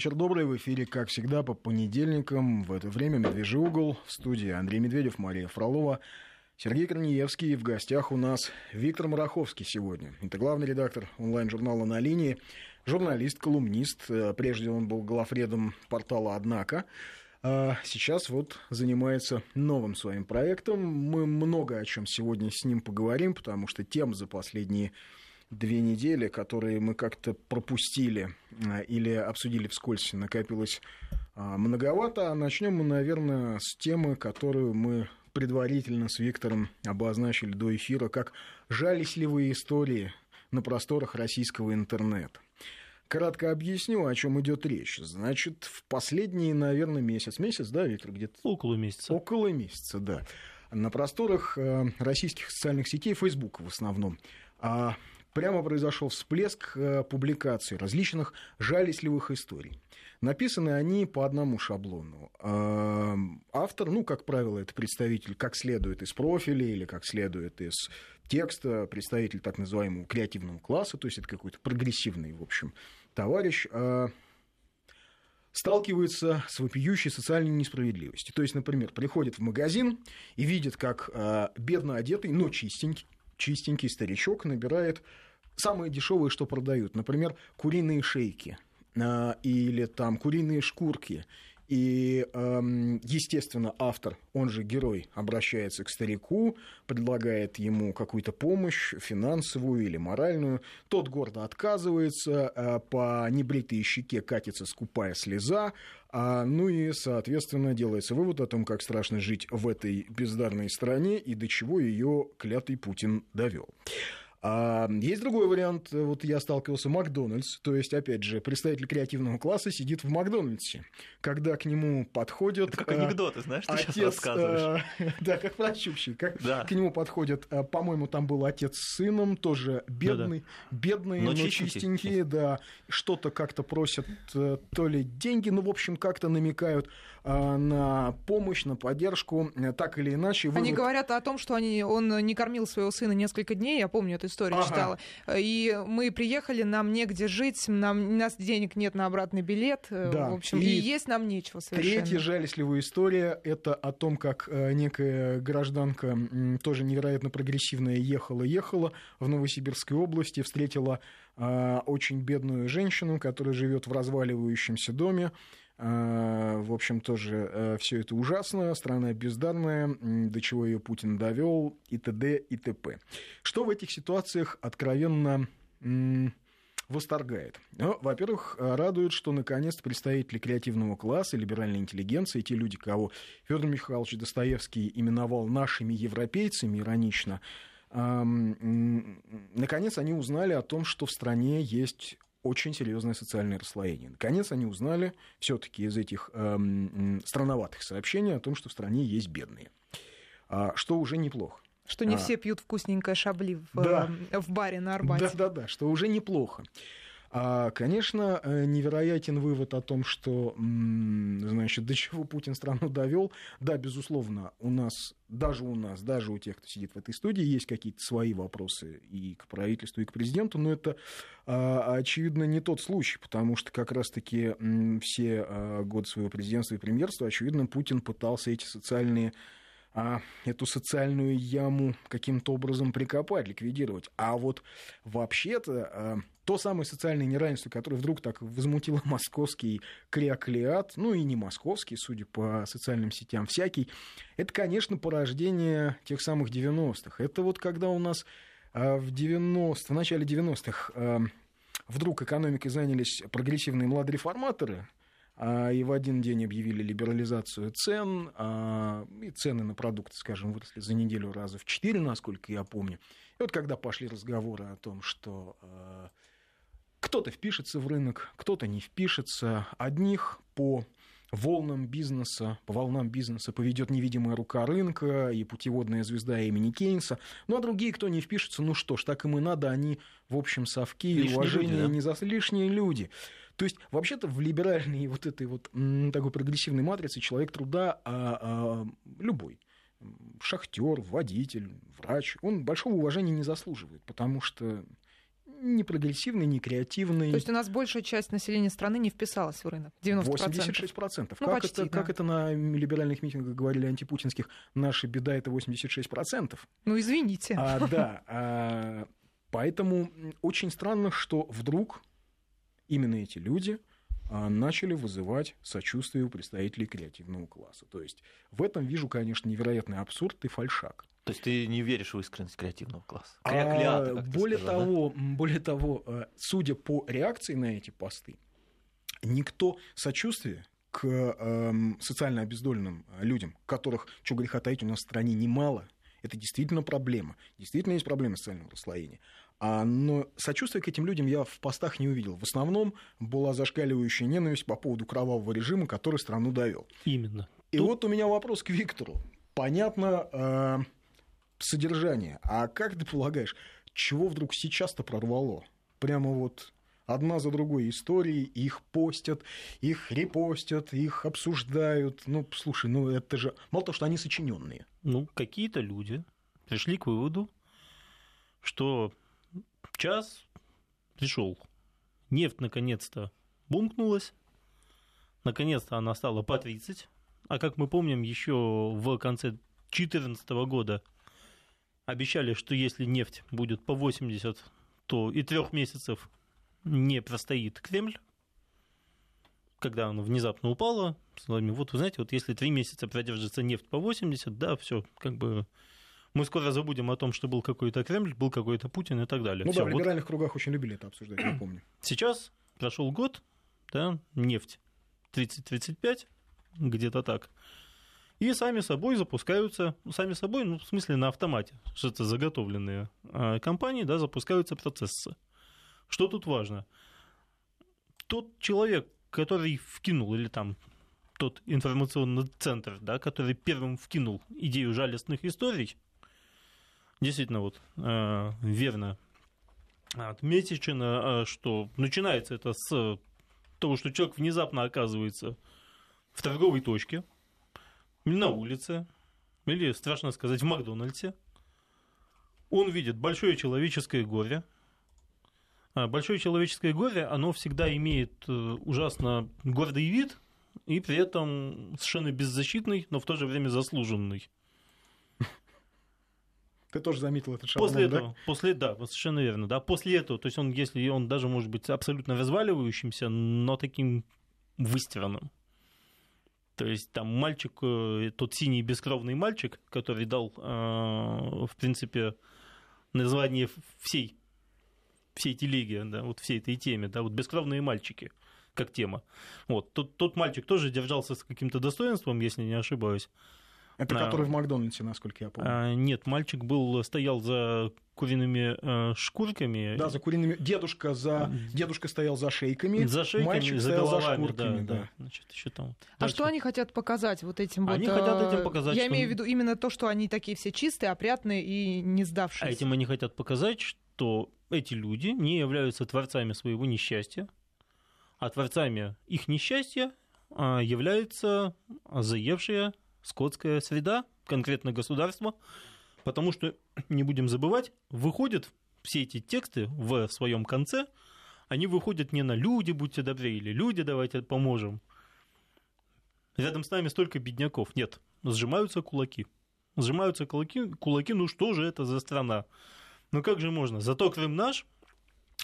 Вечер добрый. В эфире, как всегда, по понедельникам в это время «Медвежий угол». В студии Андрей Медведев, Мария Фролова, Сергей Корнеевский. В гостях у нас Виктор Мараховский сегодня. Это главный редактор онлайн-журнала «На линии», журналист, колумнист. Э, прежде он был главредом портала «Однако». А сейчас вот занимается новым своим проектом. Мы много о чем сегодня с ним поговорим, потому что тем за последние две недели, которые мы как-то пропустили а, или обсудили вскользь, накопилось а, многовато. Начнем мы, наверное, с темы, которую мы предварительно с Виктором обозначили до эфира, как жалостливые истории на просторах российского интернета. Кратко объясню, о чем идет речь. Значит, в последний, наверное, месяц, месяц, да, Виктор, где-то? Около месяца. Около месяца, да. На просторах э, российских социальных сетей, Facebook в основном, а прямо произошел всплеск э, публикаций различных жалостливых историй. Написаны они по одному шаблону. Э, автор, ну, как правило, это представитель как следует из профиля или как следует из текста, представитель так называемого креативного класса, то есть это какой-то прогрессивный, в общем, товарищ э, сталкивается с вопиющей социальной несправедливостью. То есть, например, приходит в магазин и видит, как бедно одетый, но чистенький, чистенький старичок набирает самые дешевые, что продают. Например, куриные шейки а, или там куриные шкурки. И, естественно, автор, он же герой, обращается к старику, предлагает ему какую-то помощь, финансовую или моральную. Тот гордо отказывается, а, по небритой щеке катится скупая слеза, а, ну и, соответственно, делается вывод о том, как страшно жить в этой бездарной стране и до чего ее клятый Путин довел. А есть другой вариант, вот я сталкивался, Макдональдс, то есть, опять же, представитель креативного класса сидит в Макдональдсе, когда к нему подходят... Это как а, анекдоты, знаешь, ты отец, сейчас рассказываешь. А, да, как прощупщик, как да. к нему подходят, а, по-моему, там был отец с сыном, тоже бедный, да, да. бедные, но, но чистенькие, чистенькие, да, что-то как-то просят, э, то ли деньги, ну, в общем, как-то намекают на помощь, на поддержку, э, так или иначе. Вывод... Они говорят о том, что они, он не кормил своего сына несколько дней, я помню эту историю ага. читала. И мы приехали, нам негде жить, нам, у нас денег нет на обратный билет. Э, да. В общем, и, и есть нам нечего совершенно. Третья жалостливая история — это о том, как э, некая гражданка, тоже невероятно прогрессивная, ехала-ехала в Новосибирской области, встретила э, очень бедную женщину, которая живет в разваливающемся доме, в общем, тоже все это ужасно, страна бездарная, до чего ее Путин довел, и т.д. и т.п. Что в этих ситуациях откровенно восторгает. Ну, во-первых, радует, что наконец представители креативного класса, либеральной интеллигенции, те люди, кого Федор Михайлович Достоевский именовал нашими европейцами, иронично, наконец они узнали о том, что в стране есть очень серьезное социальное расслоение. Наконец они узнали все-таки из этих эм, странноватых сообщений о том, что в стране есть бедные, а, что уже неплохо. Что не а, все пьют вкусненькое шабли в, да, в баре на Арбате. Да-да-да, что уже неплохо. А, конечно, э, невероятен вывод о том, что, значит, до чего Путин страну довел. Да, безусловно, у нас, даже у нас, даже у тех, кто сидит в этой студии, есть какие-то свои вопросы и к правительству, и к президенту, но это, а, очевидно, не тот случай, потому что как раз-таки все а, годы своего президентства и премьерства, очевидно, Путин пытался эти социальные а, эту социальную яму каким-то образом прикопать, ликвидировать. А вот вообще-то а, то самое социальное неравенство, которое вдруг так возмутило московский креоклеат, ну и не московский, судя по социальным сетям, всякий, это, конечно, порождение тех самых 90-х. Это вот когда у нас а, в 90 в начале 90-х а, вдруг экономикой занялись прогрессивные младореформаторы, а, и в один день объявили либерализацию цен, а, и цены на продукты, скажем, выросли за неделю раза в четыре, насколько я помню. И вот когда пошли разговоры о том, что а, кто-то впишется в рынок, кто-то не впишется, одних по волнам бизнеса, по волнам бизнеса поведет невидимая рука рынка и путеводная звезда имени Кейнса. Ну, а другие, кто не впишется, ну что ж, так им и надо, они, в общем, совки и уважение люди, да? не за лишние люди. То есть, вообще-то, в либеральной вот этой вот такой прогрессивной матрице человек труда а, а, любой шахтер, водитель, врач, он большого уважения не заслуживает, потому что не прогрессивный, не креативный. То есть у нас большая часть населения страны не вписалась в рынок? 90%? 86%. Ну, как, почти, это, да. как это на либеральных митингах говорили антипутинских, наша беда это 86%. Ну, извините. А, да, а, поэтому очень странно, что вдруг именно эти люди а, начали вызывать сочувствие у представителей креативного класса. То есть в этом вижу, конечно, невероятный абсурд и фальшак. То есть ты не веришь в искренность креативного класса? Креаклята, а, более, сказал, того, да? более того, э, судя по реакции на эти посты, никто сочувствия к э, социально обездоленным людям, которых, что греха таить, у нас в стране немало, это действительно проблема. Действительно есть проблема социального расслоения. А, но сочувствия к этим людям я в постах не увидел. В основном была зашкаливающая ненависть по поводу кровавого режима, который страну довел. Именно. И Тут... вот у меня вопрос к Виктору. Понятно э, содержание. А как ты полагаешь, чего вдруг сейчас-то прорвало? Прямо вот одна за другой истории, их постят, их репостят, их обсуждают. Ну, слушай, ну это же... Мало того, что они сочиненные. Ну, какие-то люди пришли к выводу, что час пришел. Нефть наконец-то бумкнулась. Наконец-то она стала по 30. А как мы помним, еще в конце 2014 года обещали, что если нефть будет по 80, то и трех месяцев не простоит Кремль. Когда она внезапно упала, вот вы знаете, вот если три месяца продержится нефть по 80, да, все, как бы мы скоро забудем о том, что был какой-то Кремль, был какой-то Путин и так далее. Ну Всё, да, в либеральных вот... кругах очень любили это обсуждать, я помню. Сейчас прошел год, да, нефть 30-35, где-то так. И сами собой запускаются, сами собой, ну, в смысле, на автомате, что это заготовленные а, компании, да, запускаются процессы. Что тут важно? Тот человек, который вкинул, или там тот информационный центр, да, который первым вкинул идею жалостных историй, действительно вот э, верно отмечено, э, что начинается это с того, что человек внезапно оказывается в торговой точке, на улице, или, страшно сказать, в Макдональдсе. Он видит большое человеческое горе. А большое человеческое горе, оно всегда имеет э, ужасно гордый вид, и при этом совершенно беззащитный, но в то же время заслуженный. Ты тоже заметил этот шаблон, после этого, да? После, да, совершенно верно, да. После этого, то есть он, если он даже может быть абсолютно разваливающимся, но таким выстиранным. То есть там мальчик, э, тот синий бескровный мальчик, который дал, э, в принципе, название всей, всей телеги, да, вот всей этой теме, да, вот бескровные мальчики как тема. Вот, тот, тот мальчик тоже держался с каким-то достоинством, если не ошибаюсь. Это а, который в Макдональдсе, насколько я помню. А, нет, мальчик был, стоял за куриными э, шкурками. Да, за куриными. Дедушка, за... Дедушка стоял за шейками, за шейками мальчик за стоял головами, за шкурками. Да, да. Да. Значит, еще там. А что они хотят показать вот этим они вот... Они хотят этим показать... Я что... имею в виду именно то, что они такие все чистые, опрятные и не сдавшиеся. А этим они хотят показать, что эти люди не являются творцами своего несчастья, а творцами их несчастья а, является заевшая скотская среда, конкретно государство, потому что, не будем забывать, выходят все эти тексты в своем конце, они выходят не на «люди, будьте добры» или «люди, давайте поможем». Рядом с нами столько бедняков. Нет, сжимаются кулаки. Сжимаются кулаки, кулаки, ну что же это за страна? Ну как же можно? Зато Крым наш,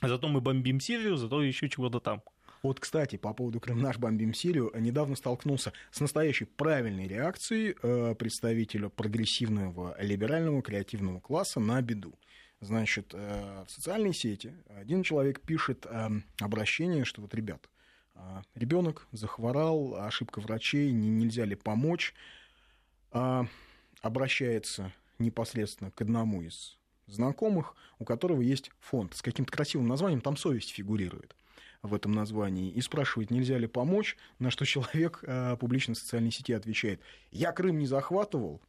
зато мы бомбим Сирию, зато еще чего-то там. Вот, кстати, по поводу Крым наш бомбим Сирию, недавно столкнулся с настоящей правильной реакцией э, представителя прогрессивного либерального креативного класса на беду. Значит, э, в социальной сети один человек пишет э, обращение, что вот, ребят, ребенок захворал, ошибка врачей, нельзя ли помочь, обращается непосредственно к одному из знакомых, у которого есть фонд с каким-то красивым названием, там совесть фигурирует в этом названии, и спрашивает, нельзя ли помочь, на что человек э, публично в социальной сети отвечает, я Крым не захватывал,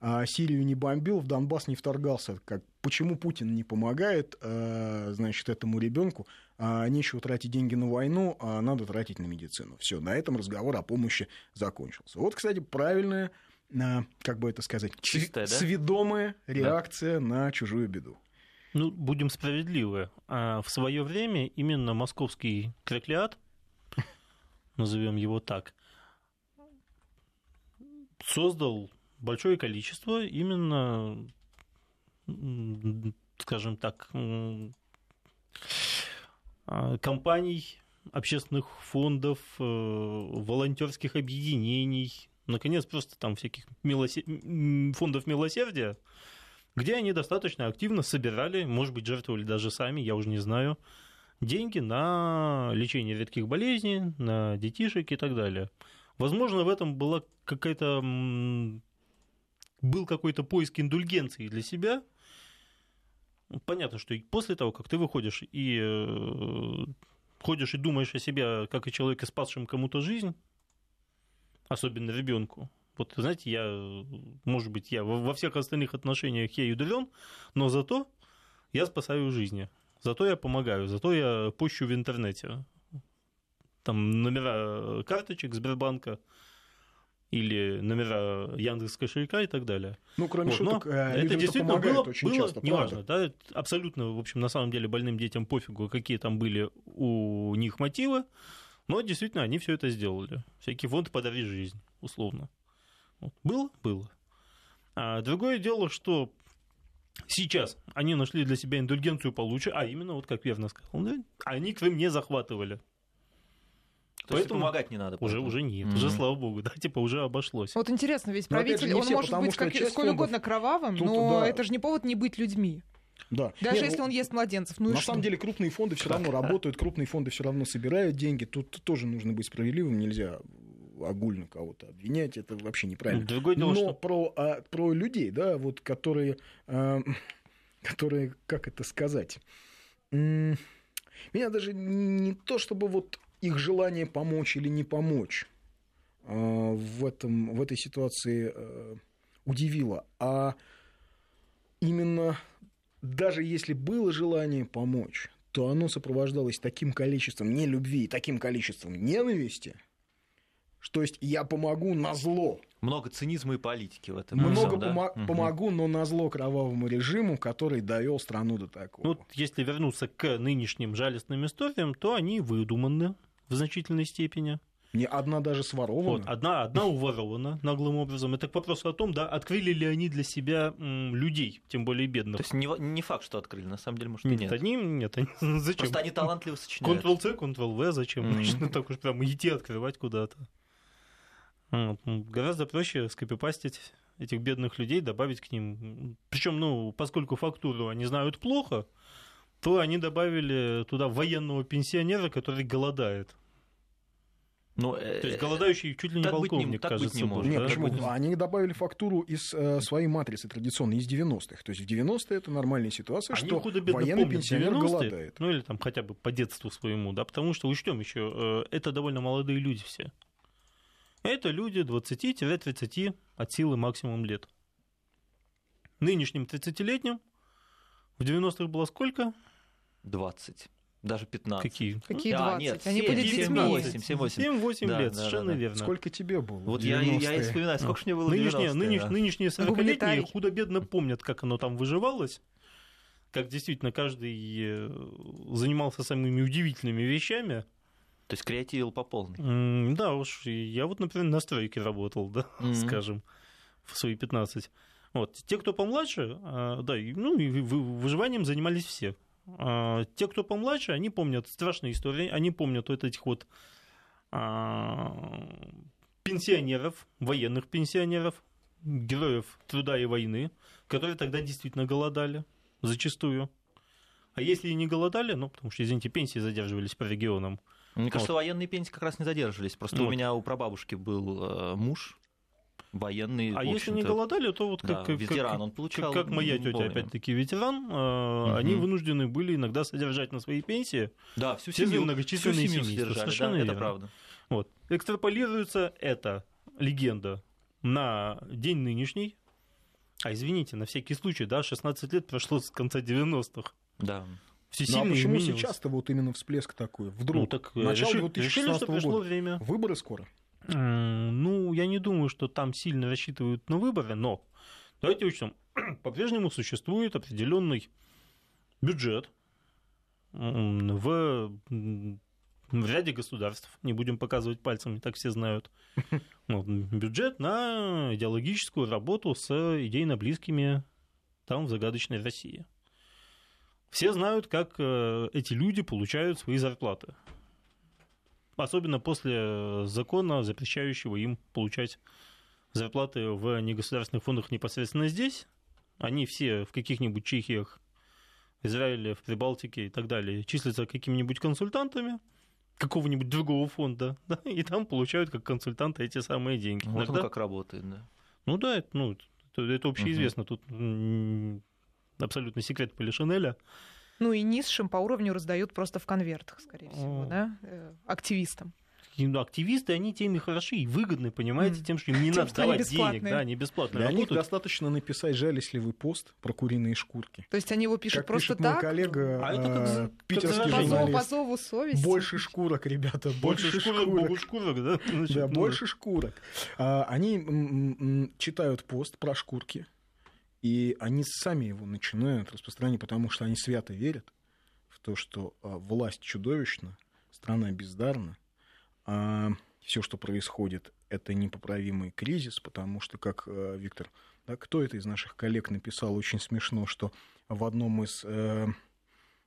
а Сирию не бомбил, в Донбасс не вторгался. Как, почему Путин не помогает, э, значит, этому ребенку? А, нечего тратить деньги на войну, а надо тратить на медицину. Все, на этом разговор о помощи закончился. Вот, кстати, правильная, как бы это сказать, Чистая, да? сведомая реакция да. на чужую беду. Ну, будем справедливы. А в свое время именно московский креклиат, назовем его так, создал большое количество именно, скажем так, а, компаний, общественных фондов, э, волонтерских объединений, наконец, просто там всяких милосер... фондов милосердия, где они достаточно активно собирали, может быть, жертвовали даже сами, я уже не знаю, деньги на лечение редких болезней, на детишек и так далее. Возможно, в этом была какая-то был какой-то поиск индульгенции для себя. Понятно, что после того, как ты выходишь и э, ходишь и думаешь о себе как о человеке, спасшем кому-то жизнь, особенно ребенку. Вот, знаете, я, может быть, я во всех остальных отношениях я удивлен, но зато я спасаю жизни. Зато я помогаю, зато я пущу в интернете. Там номера карточек Сбербанка, или номера Яндекс кошелька и так далее. Ну, кроме вот, шуток, э, это действительно было, очень было часто, неважно, да, абсолютно, в общем, на самом деле больным детям пофигу, какие там были у них мотивы, но действительно они все это сделали. Всякие фонды подарили жизнь, условно. Вот. Было? Было. А другое дело, что сейчас они нашли для себя индульгенцию получше, а именно, вот как верно сказал, они Крым не захватывали. То Поэтому помогать не надо. Уже, уже нет, mm-hmm. уже слава богу, да, типа уже обошлось. Вот интересно, ведь правитель, он все, может быть как, сколь фондов... угодно кровавым, Тут, но да. это же не повод не быть людьми. Да. Даже Нет, если ну, он ест младенцев. Ну на самом деле крупные фонды все равно работают, крупные фонды все равно собирают деньги. Тут тоже нужно быть справедливым, нельзя огульно кого-то обвинять, это вообще неправильно. Другое дело, Но что... про, а, про людей, да, вот которые, а, которые, как это сказать, меня даже не то, чтобы вот их желание помочь или не помочь а, в, этом, в этой ситуации э, удивило, а именно даже если было желание помочь, то оно сопровождалось таким количеством нелюбви, таким количеством ненависти, что есть я помогу на зло. Много цинизма и политики в этом. Много всем, помо- да? помогу, но на зло кровавому режиму, который довел страну до такого. Ну, вот если вернуться к нынешним жалостным историям, то они выдуманы в значительной степени. Не одна даже сворована. Вот, одна, одна уворована наглым образом. Это к вопросу о том, да, открыли ли они для себя м, людей, тем более бедных. То есть не, не факт, что открыли, на самом деле, может, нет. Нет, они, нет, они, зачем? Просто они талантливо сочиняют. Ctrl-C, Ctrl-V, зачем? Mm-hmm. так уж прям идти открывать куда-то. Гораздо проще скопипастить этих бедных людей, добавить к ним. Причем, ну, поскольку фактуру они знают плохо, то они добавили туда военного пенсионера, который голодает. Ну, То есть э, голодающий чуть ли не полковник, не, кажется, не может. Нет, да? почему? Быть... Они добавили фактуру из э, своей матрицы традиционной, из 90-х. То есть в 90-е это нормальная ситуация, Они что военный пенсионер голодает. Ну или там хотя бы по детству своему, да, потому что учтем еще, э, это довольно молодые люди все. Это люди 20-30 от силы максимум лет. Нынешним 30-летним в 90-х было сколько? 20. Даже 15. Какие? Какие 20? А, нет, Они 7, были детьми. 7-8. 7-8 да, лет, да, совершенно да, да. верно. Сколько тебе было? Вот я, я и вспоминаю, сколько мне было нынешние, нынеш, да. нынешние 40-летние худо-бедно помнят, как оно там выживалось, как действительно каждый э, занимался самыми удивительными вещами. То есть креативил по полной. да уж, я вот, например, на стройке работал, да, mm-hmm. скажем, в свои 15. Вот. Те, кто помладше, а, да, ну, выживанием занимались все. А, те, кто помладше, они помнят страшные истории, они помнят вот этих вот а, пенсионеров, военных пенсионеров, героев труда и войны, которые тогда действительно голодали, зачастую. А если и не голодали, ну, потому что, извините, пенсии задерживались по регионам. Мне кажется, вот. военные пенсии как раз не задерживались. Просто вот. у меня у прабабушки был э, муж, военный. А если не голодали, то вот как, да, ветеран как, он получал. Как, как моя тетя, опять-таки ветеран, угу. они вынуждены были иногда содержать на своей пенсии. Да, всю семью, многочисленные всю семью семьи. Содержали, Совершенно да, это правда. Вот. Экстраполируется эта легенда на день нынешний. А извините, на всякий случай, да, 16 лет прошло с конца 90-х. Да. Все ну, а почему изменилось. сейчас-то вот именно всплеск такой? Вдруг? Ну, так э, Начало решили, 2016 решили, что года. время. Выборы скоро. Ну, я не думаю, что там сильно рассчитывают на выборы, но давайте учтем, по-прежнему существует определенный бюджет в, в ряде государств, не будем показывать пальцами, так все знают, вот, бюджет на идеологическую работу с идейно близкими там в загадочной России. Все знают, как э, эти люди получают свои зарплаты. Особенно после закона, запрещающего им получать зарплаты в негосударственных фондах непосредственно здесь. Они все в каких-нибудь Чехиях, Израиле, в Прибалтике и так далее числятся какими-нибудь консультантами какого-нибудь другого фонда, да, и там получают как консультанты эти самые деньги. Вот Иногда... он как работает, да. Ну да, это, ну, это, это общеизвестно. Угу. Тут абсолютно секрет Полишинеля. Ну и низшим по уровню раздают просто в конвертах, скорее всего, да, э, активистам. Ну, активисты, они тем и хороши и выгодны, понимаете, тем, что им не тем, надо давать денег, да, они бесплатно Для работают. них достаточно написать жалостливый пост про куриные шкурки. То есть они его пишут как просто пишет так? мой коллега, а это как, э, питерский как журналист. По зову совести. Больше шкурок, ребята, больше, больше шкурок. шкурок. шкурок, да? Значит, да, ну... больше шкурок. А, они читают пост про шкурки, и они сами его начинают распространять, потому что они свято верят в то, что а, власть чудовищна, страна бездарна, а все, что происходит, это непоправимый кризис, потому что, как а, Виктор, да, кто это из наших коллег написал очень смешно, что в одном из э,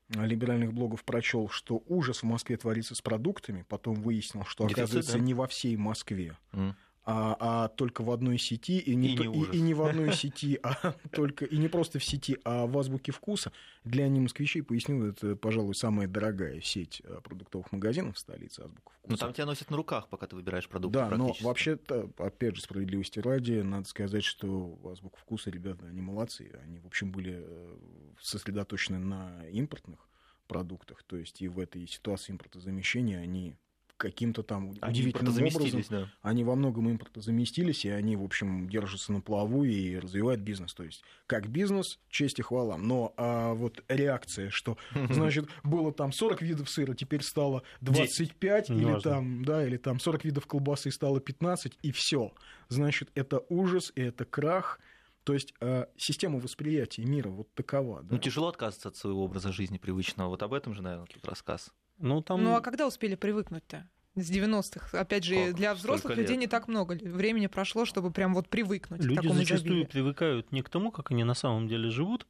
либеральных блогов прочел, что ужас в Москве творится с продуктами, потом выяснил, что Дефицит, оказывается да? не во всей Москве. Mm а, а только в одной сети, и не, и, то, не и, и не в одной сети, а только и не просто в сети, а в азбуке вкуса. Для не москвичей пояснил, это, пожалуй, самая дорогая сеть э, продуктовых магазинов в столице азбука вкуса. Ну там тебя носят на руках, пока ты выбираешь продукт. Да, но вообще-то, опять же, справедливости ради, надо сказать, что азбука вкуса, ребята, они молодцы. Они, в общем, были э, сосредоточены на импортных продуктах, то есть и в этой ситуации импортозамещения они каким-то там они удивительным образом. Да. Они во многом импортозаместились, и они, в общем, держатся на плаву и развивают бизнес. То есть, как бизнес, честь и хвала. Но а вот реакция, что, значит, было там 40 видов сыра, теперь стало 25, 10. или там, да, или там 40 видов колбасы и стало 15, и все. Значит, это ужас, и это крах. То есть э, система восприятия мира вот такова. Да? Ну, тяжело отказываться от своего образа жизни привычного. Вот об этом же, наверное, тут рассказ. Ну, там... ну а когда успели привыкнуть-то? С 90-х. Опять же, как? для взрослых людей не так много времени прошло, чтобы прям вот привыкнуть Люди к такому зачастую изобилию. привыкают не к тому, как они на самом деле живут,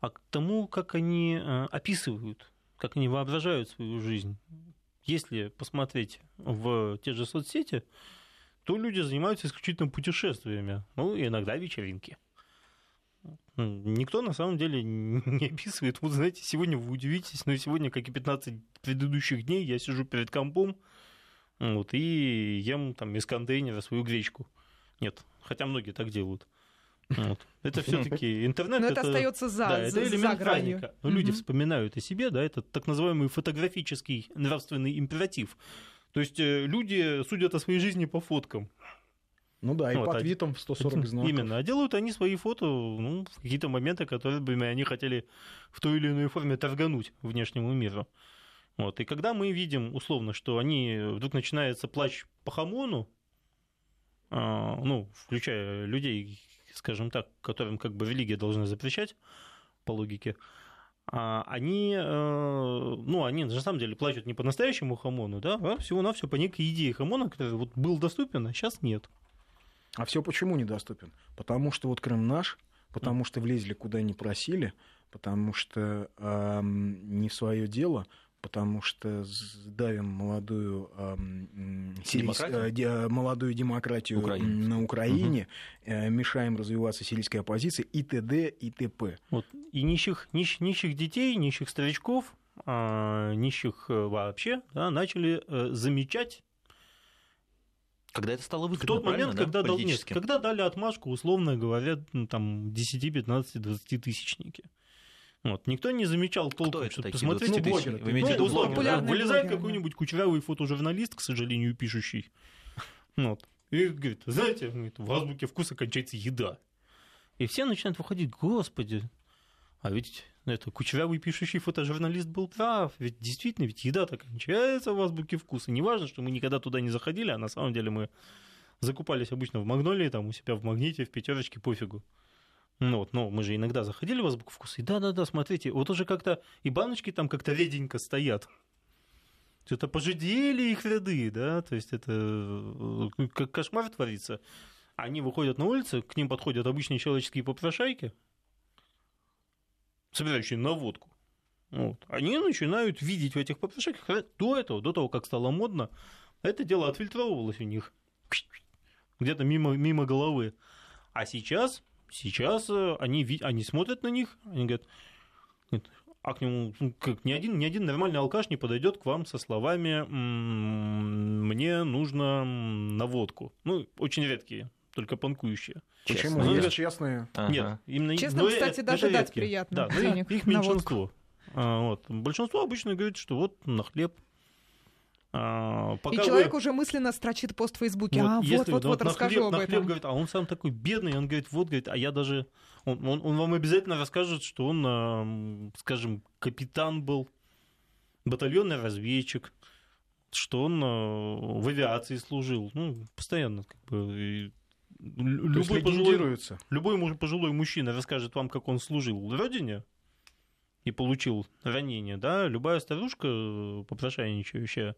а к тому, как они э, описывают, как они воображают свою жизнь. Если посмотреть в те же соцсети, то люди занимаются исключительно путешествиями, ну, и иногда вечеринки. Никто на самом деле не описывает. Вот знаете, сегодня вы удивитесь, но сегодня, как и 15 предыдущих дней, я сижу перед компом вот, и ем там из контейнера свою гречку. Нет, хотя многие так делают. Вот. Это все-таки интернет. Но это, это остается за, да, за, это элемент за гранью. Но люди вспоминают о себе, да, это так называемый фотографический нравственный императив. То есть э, люди судят о своей жизни по фоткам. Ну да, и вот, по твитам в 140 знаков. Именно. А делают они свои фото ну, в какие-то моменты, которые бы они хотели в той или иной форме торгануть внешнему миру. Вот. И когда мы видим, условно, что они вдруг начинается плач по хамону, а, ну, включая людей, скажем так, которым как бы религия должна запрещать, по логике, а, они, э, ну, они на самом деле плачут не по настоящему хамону, да, а всего-навсего по некой идее хамона, который вот был доступен, а сейчас нет. А все почему недоступен? Потому что вот Крым наш, потому что влезли куда не просили, потому что э, не свое дело, потому что давим молодую, э, демократию? Э, молодую демократию Украине. на Украине, угу. э, мешаем развиваться сирийской оппозиции и т.д. и т.п. Вот. И нищих, нищ, нищих детей, нищих старичков, э, нищих э, вообще да, начали э, замечать когда это стало выгодно, В тот момент, когда, да, дал, нет, когда дали отмашку, условно говоря, ну, там 10, 15, 20 тысячники. Вот. Никто не замечал толком, что посмотрите, ну, блогеры, вы имеете ну, условно, да, вылезает какой-нибудь кучерявый фотожурналист, к сожалению, пишущий, вот, и говорит, знаете, в азбуке вкуса кончается еда. И все начинают выходить, господи, а ведь это кучерявый пишущий фотожурналист был прав. Ведь действительно, ведь еда-то кончается в азбуке вкуса. Неважно, что мы никогда туда не заходили, а на самом деле мы закупались обычно в Магнолии, там у себя в Магните, в пятерочке, пофигу. Ну, вот, ну, мы же иногда заходили в азбуку вкуса, и да-да-да, смотрите, вот уже как-то и баночки там как-то реденько стоят. Что-то пожидели их ряды, да, то есть это э, как кошмар творится. Они выходят на улицу, к ним подходят обычные человеческие попрошайки, собирающие на водку. Вот. Они начинают видеть в этих попрошайках, до этого, до того, как стало модно, это дело отфильтровывалось у них где-то мимо, мимо головы. А сейчас, сейчас э, они, они смотрят на них, они говорят, а к нему ну, как, ни, один, ни один нормальный алкаш не подойдет к вам со словами «мне нужно наводку». Ну, очень редкие, только панкующие. Почему? Ну, Есть честные. Ага. Нет, именно... Честно, кстати, это, даже дать редкие. приятно. Да, денег их меньшинство. А, вот. Большинство обычно говорит, что вот на хлеб а, пока и человек вы... уже мысленно строчит пост в Фейсбуке. Вот, а, вот, вот, вот, расскажу хлеб, об этом. Хлеб говорит, а он сам такой бедный, он говорит, вот, говорит, а я даже... Он, он, он вам обязательно расскажет, что он, скажем, капитан был, батальонный разведчик, что он в авиации служил. Ну, постоянно как бы... Любой пожилой, любой пожилой мужчина расскажет вам, как он служил в родине, и получил ранение, да, любая старушка, э, попрошайничающая,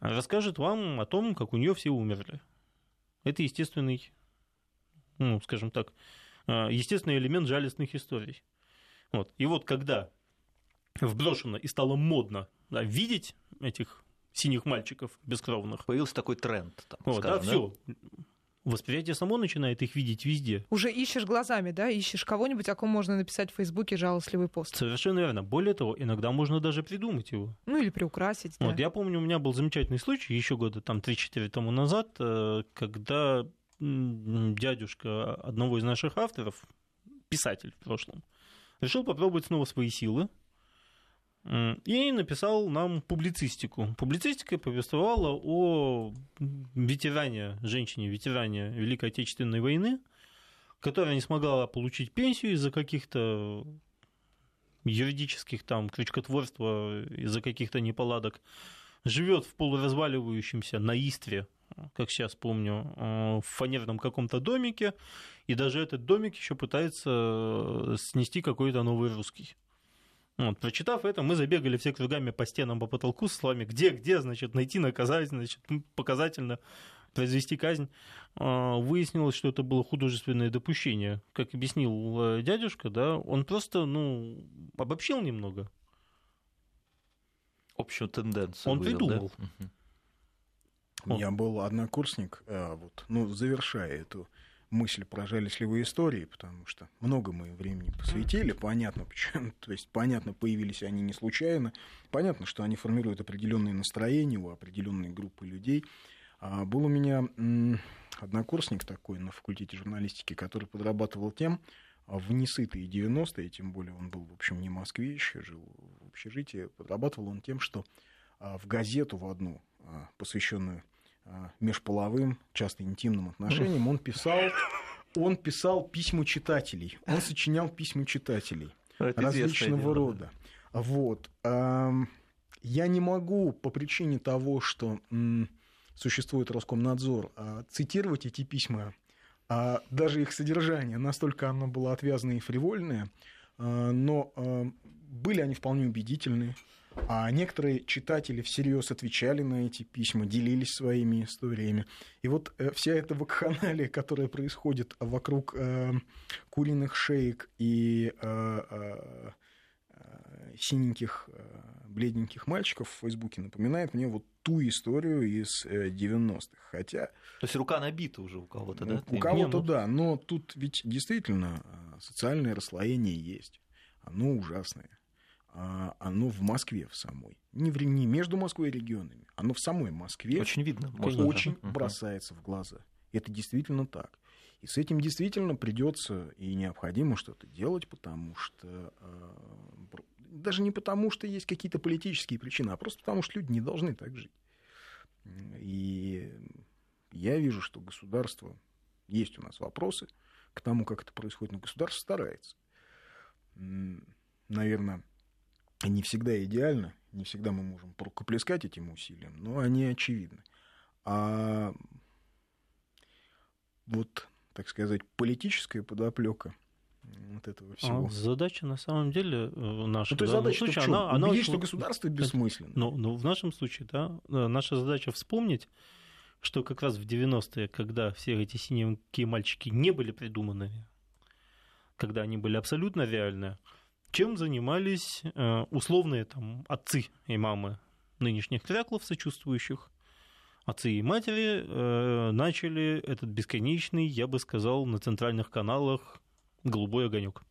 расскажет вам о том, как у нее все умерли. Это естественный, ну, скажем так, э, естественный элемент жалостных историй. Вот. И вот когда вброшено и стало модно да, видеть этих синих мальчиков бескровных. Появился такой тренд. Там, вот, скажем, да, да? все восприятие само начинает их видеть везде. Уже ищешь глазами, да? Ищешь кого-нибудь, о ком можно написать в Фейсбуке жалостливый пост. Совершенно верно. Более того, иногда можно даже придумать его. Ну или приукрасить, да. Вот я помню, у меня был замечательный случай еще года там 3-4 тому назад, э, когда дядюшка одного из наших авторов, писатель в прошлом, решил попробовать снова свои силы и написал нам публицистику. Публицистика повествовала о ветеране, женщине, ветеране Великой Отечественной войны, которая не смогла получить пенсию из-за каких-то юридических там крючкотворства, из-за каких-то неполадок, живет в полуразваливающемся на Истре, как сейчас помню, в фанерном каком-то домике, и даже этот домик еще пытается снести какой-то новый русский. Вот, прочитав это, мы забегали все кругами по стенам, по потолку с словами, где, где, значит, найти наказать, значит, показательно произвести казнь. А, выяснилось, что это было художественное допущение. Как объяснил э, дядюшка, да, он просто, ну, обобщил немного. Общую тенденцию. Он вывел, придумал. Да? У меня был однокурсник, э, вот, ну, завершая эту мысль про жалостливые истории, потому что много мы времени посвятили, понятно, почему, то есть понятно, появились они не случайно, понятно, что они формируют определенные настроения у определенной группы людей. А был у меня однокурсник такой на факультете журналистики, который подрабатывал тем, а, в несытые 90-е, тем более он был, в общем, не еще, жил в общежитии, подрабатывал он тем, что а, в газету в одну, посвященную а, межполовым, часто интимным отношениям, он писал, он писал письма читателей, он сочинял письма читателей Это различного рода. Вот. Я не могу по причине того, что существует Роскомнадзор, а, цитировать эти письма, а даже их содержание, настолько оно было отвязное и фривольное, но были они вполне убедительные. А некоторые читатели всерьез отвечали на эти письма, делились своими историями. И вот э, вся эта вакханалия, которая происходит вокруг э, куриных шеек и э, э, э синеньких, э, бледненьких мальчиков в Фейсбуке, напоминает мне вот ту историю из 90-х. Хотя... То есть рука набита уже у кого-то, да? У кого-то, да. Но тут ведь действительно социальное расслоение есть. Оно ужасное. А, оно в Москве в самой. Не, в, не между Москвой и регионами, оно в самой Москве. Очень видно. Можно очень да. бросается в глаза. Это действительно так. И с этим действительно придется и необходимо что-то делать, потому что э, даже не потому, что есть какие-то политические причины, а просто потому, что люди не должны так жить. И я вижу, что государство, есть у нас вопросы к тому, как это происходит, но государство старается. Наверное, не всегда идеально, не всегда мы можем рукоплескать этим усилиям, но они очевидны. А вот, так сказать, политическая подоплека от этого всего? А, задача на самом деле э, наша. Ну, то есть задача случае, она, она Убедить, очень... что государство бессмысленно. Но, но в нашем случае, да, э, наша задача вспомнить, что как раз в 90-е, когда все эти синенькие мальчики не были придуманы, когда они были абсолютно реальны, чем занимались э, условные там отцы и мамы нынешних кряклов, сочувствующих, отцы и матери э, начали этот бесконечный, я бы сказал, на центральных каналах «Голубой огонек».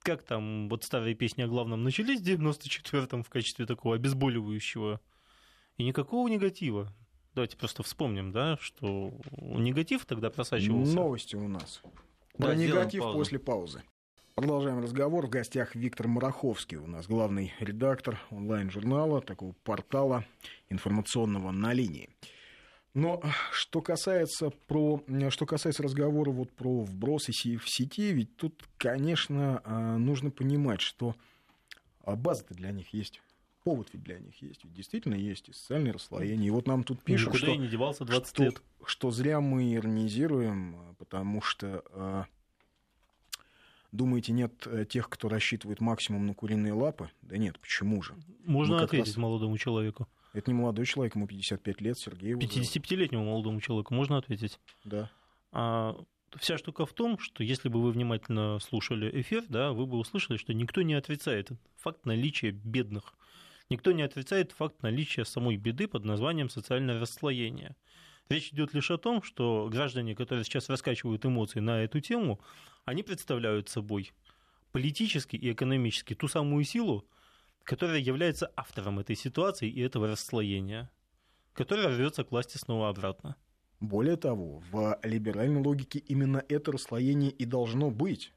Как там вот старые песни о главном начались в 94-м в качестве такого обезболивающего, и никакого негатива. Давайте просто вспомним, да, что негатив тогда просачивался. Новости у нас. Про да, негатив паузу. после паузы. Продолжаем разговор. В гостях Виктор Мараховский, у нас главный редактор онлайн-журнала, такого портала информационного на линии. Но что касается, про, что касается разговора вот про вбросы в сети, ведь тут, конечно, а, нужно понимать, что а, база-то для них есть повод ведь для них есть. Ведь действительно есть и социальное расслоение. И вот нам тут пишут, что, не девался 20 что, лет. что зря мы иронизируем, потому что Думаете, нет э, тех, кто рассчитывает максимум на куриные лапы? Да нет, почему же? Можно ответить раз... молодому человеку. Это не молодой человек, ему 55 лет, Сергей. 55-летнему молодому человеку можно ответить? Да. А, вся штука в том, что если бы вы внимательно слушали эфир, да, вы бы услышали, что никто не отрицает факт наличия бедных. Никто не отрицает факт наличия самой беды под названием социальное расслоение. Речь идет лишь о том, что граждане, которые сейчас раскачивают эмоции на эту тему, они представляют собой политически и экономически ту самую силу, которая является автором этой ситуации и этого расслоения, которая рвется к власти снова обратно. Более того, в либеральной логике именно это расслоение и должно быть.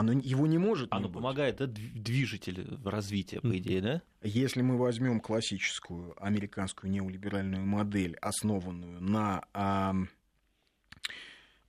Оно его не может. Оно не помогает, да, движитель развития, по идее, да? Если мы возьмем классическую американскую неолиберальную модель, основанную на а,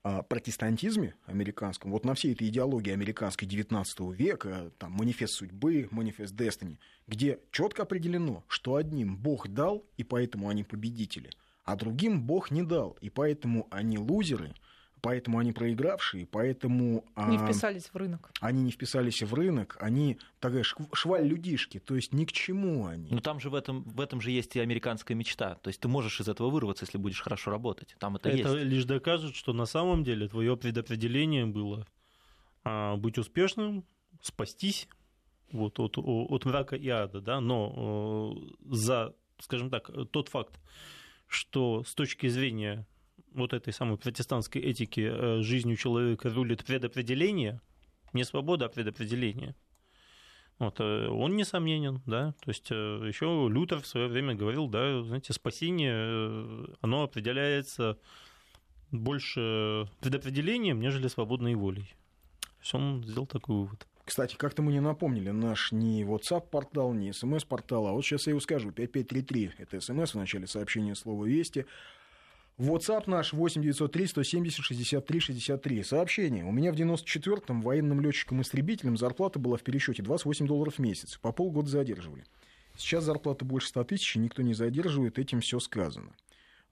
а, протестантизме американском, вот на всей этой идеологии американской XIX века, там манифест судьбы, манифест Destiny, где четко определено, что одним Бог дал, и поэтому они победители, а другим Бог не дал, и поэтому они лузеры – поэтому они проигравшие, поэтому... Не а, вписались в рынок. Они не вписались в рынок, они такая шваль людишки, то есть ни к чему они. Но там же в этом, в этом же есть и американская мечта, то есть ты можешь из этого вырваться, если будешь хорошо работать, там это, это есть. лишь докажет, что на самом деле твое предопределение было а, быть успешным, спастись вот, от, от мрака и ада, да, но э, за, скажем так, тот факт, что с точки зрения вот этой самой протестантской этики э, жизнью человека рулит предопределение, не свобода, а предопределение. Вот, э, он несомненен, да, то есть э, еще Лютер в свое время говорил, да, знаете, спасение, оно определяется больше предопределением, нежели свободной волей. То есть он сделал такой вывод. Кстати, как-то мы не напомнили наш ни WhatsApp-портал, ни смс-портал, а вот сейчас я его скажу, 5533, это смс в начале сообщения слова «Вести», WhatsApp наш 8 903 170 63 63. Сообщение. У меня в 94-м военным летчиком-истребителем зарплата была в пересчете 28 долларов в месяц. По полгода задерживали. Сейчас зарплата больше 100 тысяч, никто не задерживает, этим все сказано.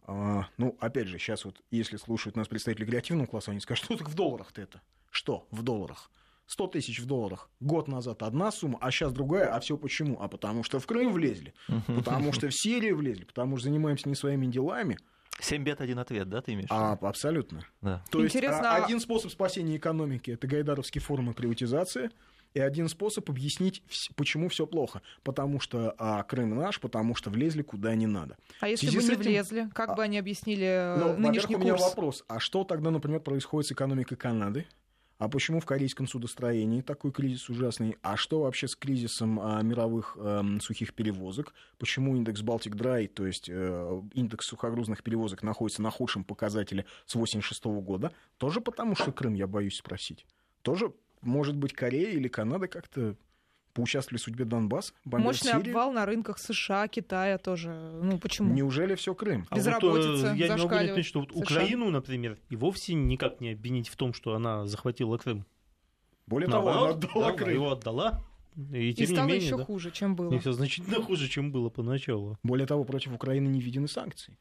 А, ну, опять же, сейчас вот, если слушают нас представители креативного класса, они скажут, что так в долларах-то это? Что в долларах? 100 тысяч в долларах. Год назад одна сумма, а сейчас другая. А все почему? А потому что в Крым влезли, потому что в Сирию влезли, потому что занимаемся не своими делами – Семь бет, один ответ, да, ты имеешь? А, абсолютно. Да. То Интересно, есть а, а... один способ спасения экономики – это гайдаровский форум и приватизация, и один способ объяснить, почему все плохо. Потому что а, Крым наш, потому что влезли куда не надо. А если бы не этим... влезли, как а... бы они объяснили э, ну, нынешний курс? у меня вопрос. А что тогда, например, происходит с экономикой Канады? А почему в корейском судостроении такой кризис ужасный? А что вообще с кризисом а, мировых а, сухих перевозок? Почему индекс Балтик Драй, то есть а, индекс сухогрузных перевозок, находится на худшем показателе с 1986 года? Тоже потому, что Крым, я боюсь спросить. Тоже, может быть, Корея или Канада как-то поучаствовали в судьбе Донбасс, Мощный Сирию. обвал на рынках США, Китая тоже. Ну, почему? Неужели все Крым? А Безработица вот, э, я не могу понять, что вот Украину, например, и вовсе никак не обвинить в том, что она захватила Крым. Более Наоборот, того, она отдала да, Крым. Его отдала. И, тем и стало не менее, еще да, хуже, чем было. И все значительно хуже, чем было поначалу. Более того, против Украины не введены санкции.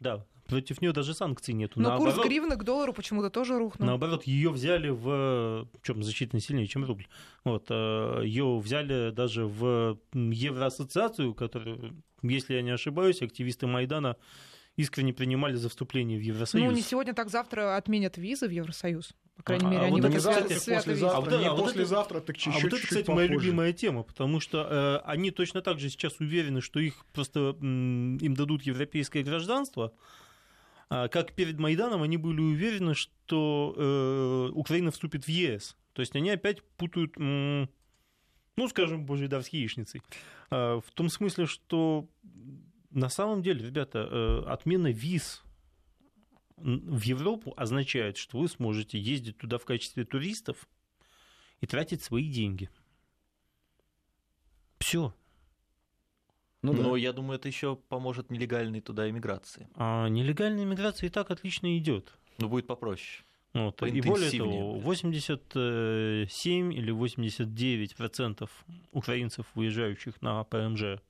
Да, против нее даже санкций нету. Но Наоборот, курс гривны к доллару почему-то тоже рухнул. Наоборот, ее взяли в чем значительно сильнее, чем рубль. Вот, э, ее взяли даже в Евроассоциацию, которая, если я не ошибаюсь, активисты Майдана искренне принимали за вступление в Евросоюз. Ну, не сегодня, так завтра отменят визы в Евросоюз. По крайней а, мере, а они вот это, кстати, послезавтра, а вот, не а вот послезавтра, так чуть-чуть. А вот это, кстати, попозже. моя любимая тема, потому что э, они точно так же сейчас уверены, что их просто м, им дадут европейское гражданство. А, как перед Майданом они были уверены, что э, Украина вступит в ЕС. То есть они опять путают, м, ну, скажем, божьей яичницей. Э, в том смысле, что на самом деле, ребята, э, отмена виз в Европу означает, что вы сможете ездить туда в качестве туристов и тратить свои деньги. Все. Ну, Но да. я думаю, это еще поможет нелегальной туда иммиграции. А нелегальная иммиграция и так отлично идет. Но будет попроще. Вот. И более того, 87 или 89 процентов украинцев, выезжающих на ПМЖ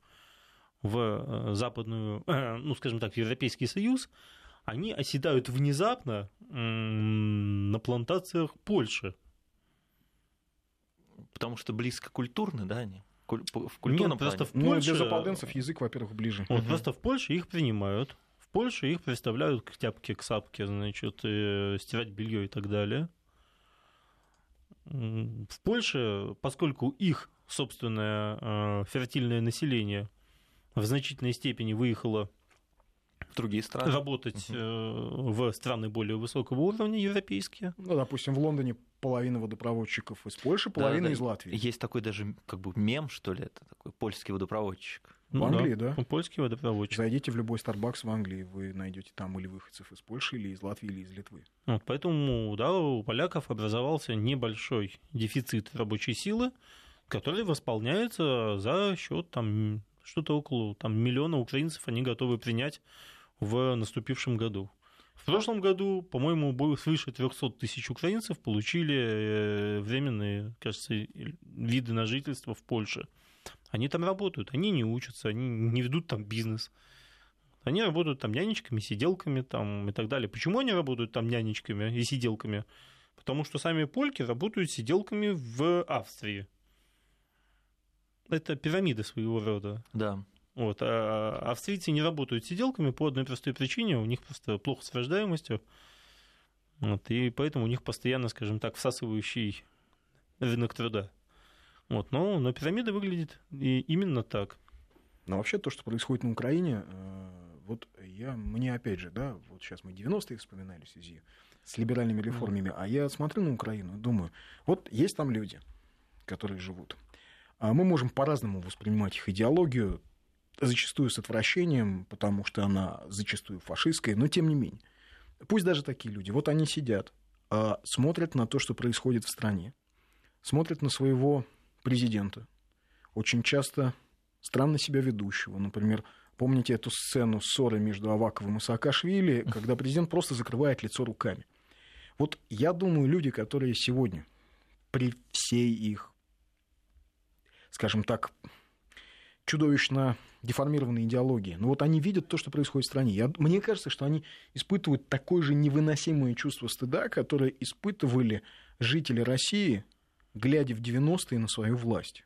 в э, западную, ну, скажем так, в Европейский Союз, они оседают внезапно на плантациях Польши. Потому что близко культурны, да, они? В культурном Нет, просто в Польше... Ну, для западенцев язык, во-первых, ближе. Вот угу. просто в Польше их принимают. В Польше их представляют к тяпке, к сапке, значит, стирать белье и так далее. В Польше, поскольку их собственное э, фертильное население в значительной степени выехало в другие страны. Работать угу. в страны более высокого уровня европейские. Ну, допустим, в Лондоне половина водопроводчиков из Польши, половина да, да. из Латвии. Есть такой даже как бы мем, что ли, это такой польский водопроводчик. В ну, Англии, да. да. Польский водопроводчик. Зайдите в любой Starbucks в Англии, вы найдете там или выходцев из Польши, или из Латвии, или из Литвы. Вот, поэтому, да, у поляков образовался небольшой дефицит рабочей силы, который восполняется за счет там что-то около там, миллиона украинцев они готовы принять в наступившем году. В прошлом году, по-моему, было свыше 300 тысяч украинцев получили э, временные, кажется, виды на жительство в Польше. Они там работают, они не учатся, они не ведут там бизнес. Они работают там нянечками, сиделками там, и так далее. Почему они работают там нянечками и сиделками? Потому что сами польки работают сиделками в Австрии. Это пирамида своего рода. Да. Вот. А австрийцы не работают сиделками по одной простой причине, у них просто плохо с рождаемостью. Вот, и поэтому у них постоянно, скажем так, всасывающий рынок труда. Вот, но, но пирамида выглядит и именно так. Но вообще то, что происходит на Украине, э, вот я, мне опять же, да, вот сейчас мы 90-е вспоминали в связи с либеральными реформами, а я смотрю на Украину и думаю, вот есть там люди, которые живут. А мы можем по-разному воспринимать их идеологию, зачастую с отвращением, потому что она зачастую фашистская, но тем не менее. Пусть даже такие люди, вот они сидят, а, смотрят на то, что происходит в стране, смотрят на своего президента, очень часто странно себя ведущего. Например, помните эту сцену ссоры между Аваковым и Саакашвили, когда президент просто закрывает лицо руками. Вот я думаю, люди, которые сегодня при всей их, скажем так, чудовищно деформированной идеологии. Но вот они видят то, что происходит в стране. Я, мне кажется, что они испытывают такое же невыносимое чувство стыда, которое испытывали жители России, глядя в 90-е на свою власть.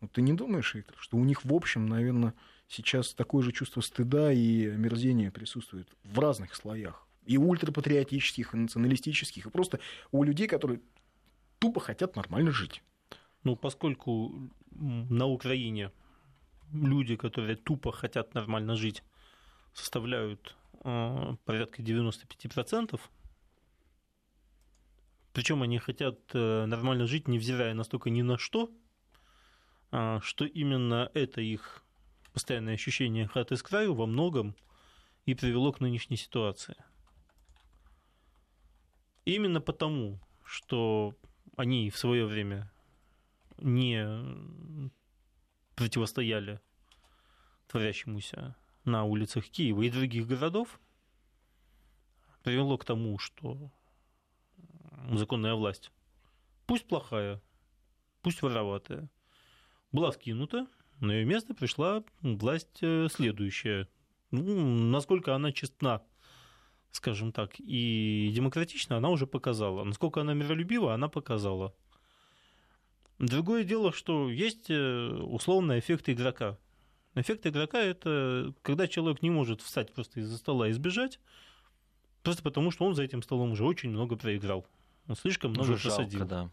Вот ты не думаешь, Виктор, что у них в общем, наверное, сейчас такое же чувство стыда и омерзения присутствует в разных слоях. И ультрапатриотических, и националистических, и просто у людей, которые тупо хотят нормально жить. Ну, поскольку на Украине люди, которые тупо хотят нормально жить, составляют э, порядка 95%. Причем они хотят э, нормально жить, невзирая настолько ни на что, э, что именно это их постоянное ощущение хаты с краю во многом и привело к нынешней ситуации. Именно потому, что они в свое время не противостояли творящемуся на улицах Киева и других городов, привело к тому, что законная власть, пусть плохая, пусть вороватая, была скинута, на ее место пришла власть э, следующая. Ну, насколько она честна скажем так, и демократична, она уже показала. Насколько она миролюбива, она показала. Другое дело, что есть э, условный эффект игрока. Эффект игрока – это когда человек не может встать просто из-за стола и сбежать, просто потому что он за этим столом уже очень много проиграл. Он слишком много уже посадил. Жалко, да.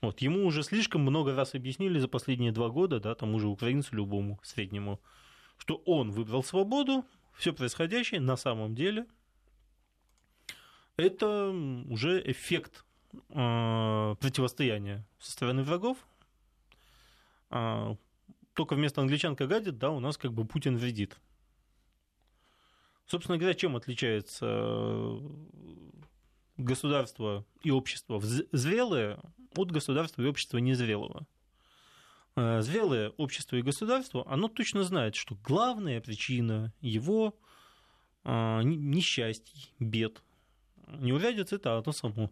Вот, ему уже слишком много раз объяснили за последние два года, да, тому же украинцу любому среднему, что он выбрал свободу, все происходящее на самом деле это уже эффект э, противостояния со стороны врагов. А, только вместо англичанка гадит, да, у нас как бы Путин вредит. Собственно говоря, чем отличается э, государство и общество зрелое от государства и общества незрелого? Э, зрелое общество и государство, оно точно знает, что главная причина его несчастий, бед, не урядится, это оно само.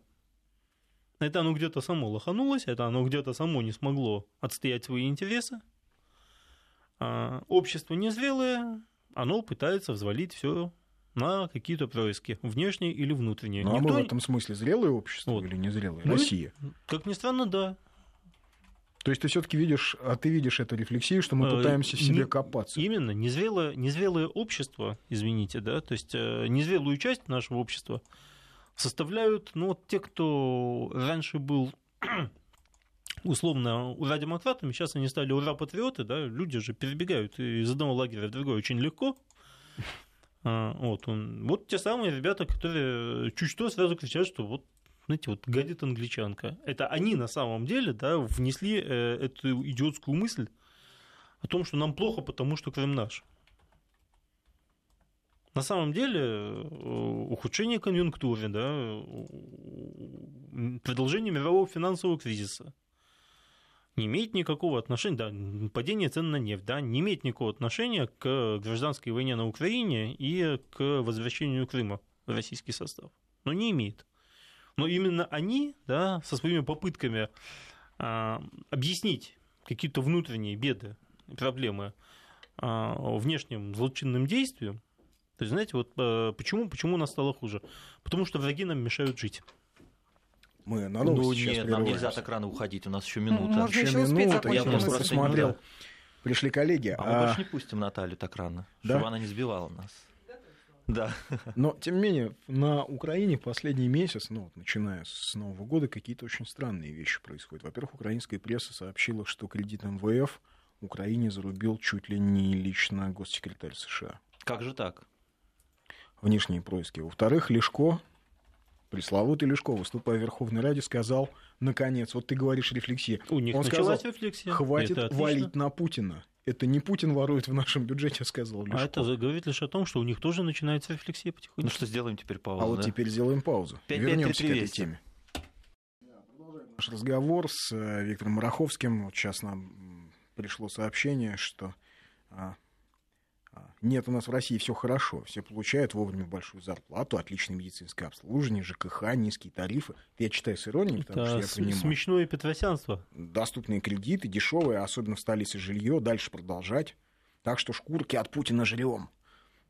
Это оно где-то само лоханулось, это оно где-то само не смогло отстоять свои интересы. А общество незрелое, оно пытается взвалить все на какие-то происки, внешние или внутренние. Ну, Никто... а мы в этом смысле зрелое общество вот. или незрелое? Ну, Россия. Как ни странно, да. То есть ты все-таки видишь, а ты видишь эту рефлексию, что мы э, пытаемся в себе не, копаться. Именно, незрелое, незрелое общество, извините, да, то есть э, незрелую часть нашего общества составляют, ну, вот те, кто раньше был условно ура-демократами, сейчас они стали ура-патриоты, да, люди же перебегают из одного лагеря в другой очень легко. А, вот, он, вот те самые ребята, которые чуть что сразу кричат, что вот знаете, вот гадит англичанка. Это они на самом деле да, внесли э, эту идиотскую мысль о том, что нам плохо, потому что Крым наш. На самом деле э, ухудшение конъюнктуры, да, продолжение мирового финансового кризиса не имеет никакого отношения, да, падение цен на нефть, да, не имеет никакого отношения к гражданской войне на Украине и к возвращению Крыма в российский состав. Но не имеет. Но именно они, да, со своими попытками а, объяснить какие-то внутренние беды, проблемы а, внешним злочинным действием, то есть, знаете, вот э, почему, почему у нас стало хуже? Потому что враги нам мешают жить. Мы на новости ну, нет, нам нельзя так рано уходить, у нас еще минута. Можно еще, еще минута, я просто посмотрел. Пришли коллеги. А, а мы больше не пустим Наталью так рано, да? чтобы она не сбивала нас. Да. Но, тем не менее, на Украине последний месяц, ну, вот, начиная с Нового года, какие-то очень странные вещи происходят. Во-первых, украинская пресса сообщила, что кредит МВФ Украине зарубил чуть ли не лично госсекретарь США. Как же так? Внешние происки. Во-вторых, Лешко, пресловутый Лешко, выступая в Верховной Раде, сказал, наконец, вот ты говоришь рефлексия. У них Он сказал, рефлексия. хватит валить на Путина. Это не Путин ворует в нашем бюджете, сказал Лешко. А это говорит лишь о том, что у них тоже начинается рефлексия потихоньку. Ну что, сделаем теперь паузу, А да? вот теперь сделаем паузу. 5, Вернемся к этой теме. Наш разговор с э, Виктором Мараховским. Вот сейчас нам пришло сообщение, что а, а, нет, у нас в России все хорошо, все получают вовремя большую зарплату, отличное медицинское обслуживание, ЖКХ, низкие тарифы. Я читаю с иронией, потому Это что я понимаю. смешное петросянство. Доступные кредиты, дешевые, особенно в столице жилье, дальше продолжать. Так что шкурки от Путина жрем.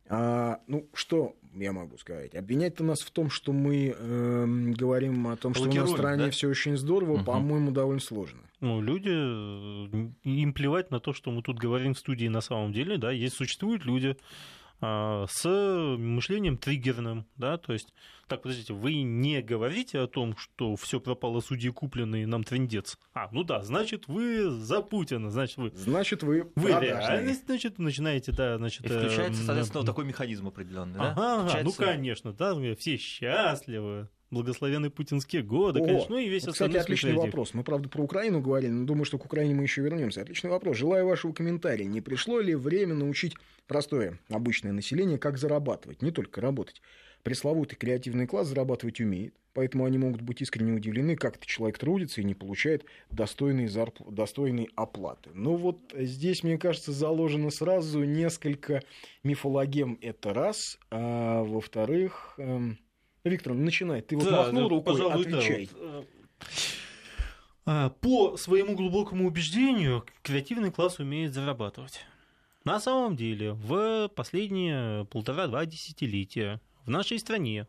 А, ну, что я могу сказать? Обвинять-то нас в том, что мы э, говорим о том, что у нас в стране да? все очень здорово, угу. по-моему, довольно сложно. Ну, люди, э, им плевать на то, что мы тут говорим в студии на самом деле, да, есть, существуют люди, с мышлением триггерным, да, то есть, так, подождите, вы не говорите о том, что все пропало судьи купленные, нам трендец. А, ну да, значит, вы за Путина, значит, вы... Значит, вы Вы реальность, значит, начинаете, да, значит... И включается, соответственно, э, такой механизм определенный, да? Ага, ага, ну, конечно, да, все счастливы, благословенные путинские годы, О, конечно, ну и весь вот, Кстати, отличный кредит. вопрос. Мы, правда, про Украину говорили, но думаю, что к Украине мы еще вернемся. Отличный вопрос. Желаю вашего комментария. Не пришло ли время научить простое обычное население, как зарабатывать, не только работать? Пресловутый креативный класс зарабатывать умеет, поэтому они могут быть искренне удивлены, как этот человек трудится и не получает достойной, зарп... достойной оплаты. Но вот здесь, мне кажется, заложено сразу несколько мифологем. Это раз. А во-вторых, эм, Виктор, начинай. Ты вот да, махнул да, рукой, пожалуй, отвечай. Да, вот. А, по своему глубокому убеждению, креативный класс умеет зарабатывать. На самом деле, в последние полтора-два десятилетия в нашей стране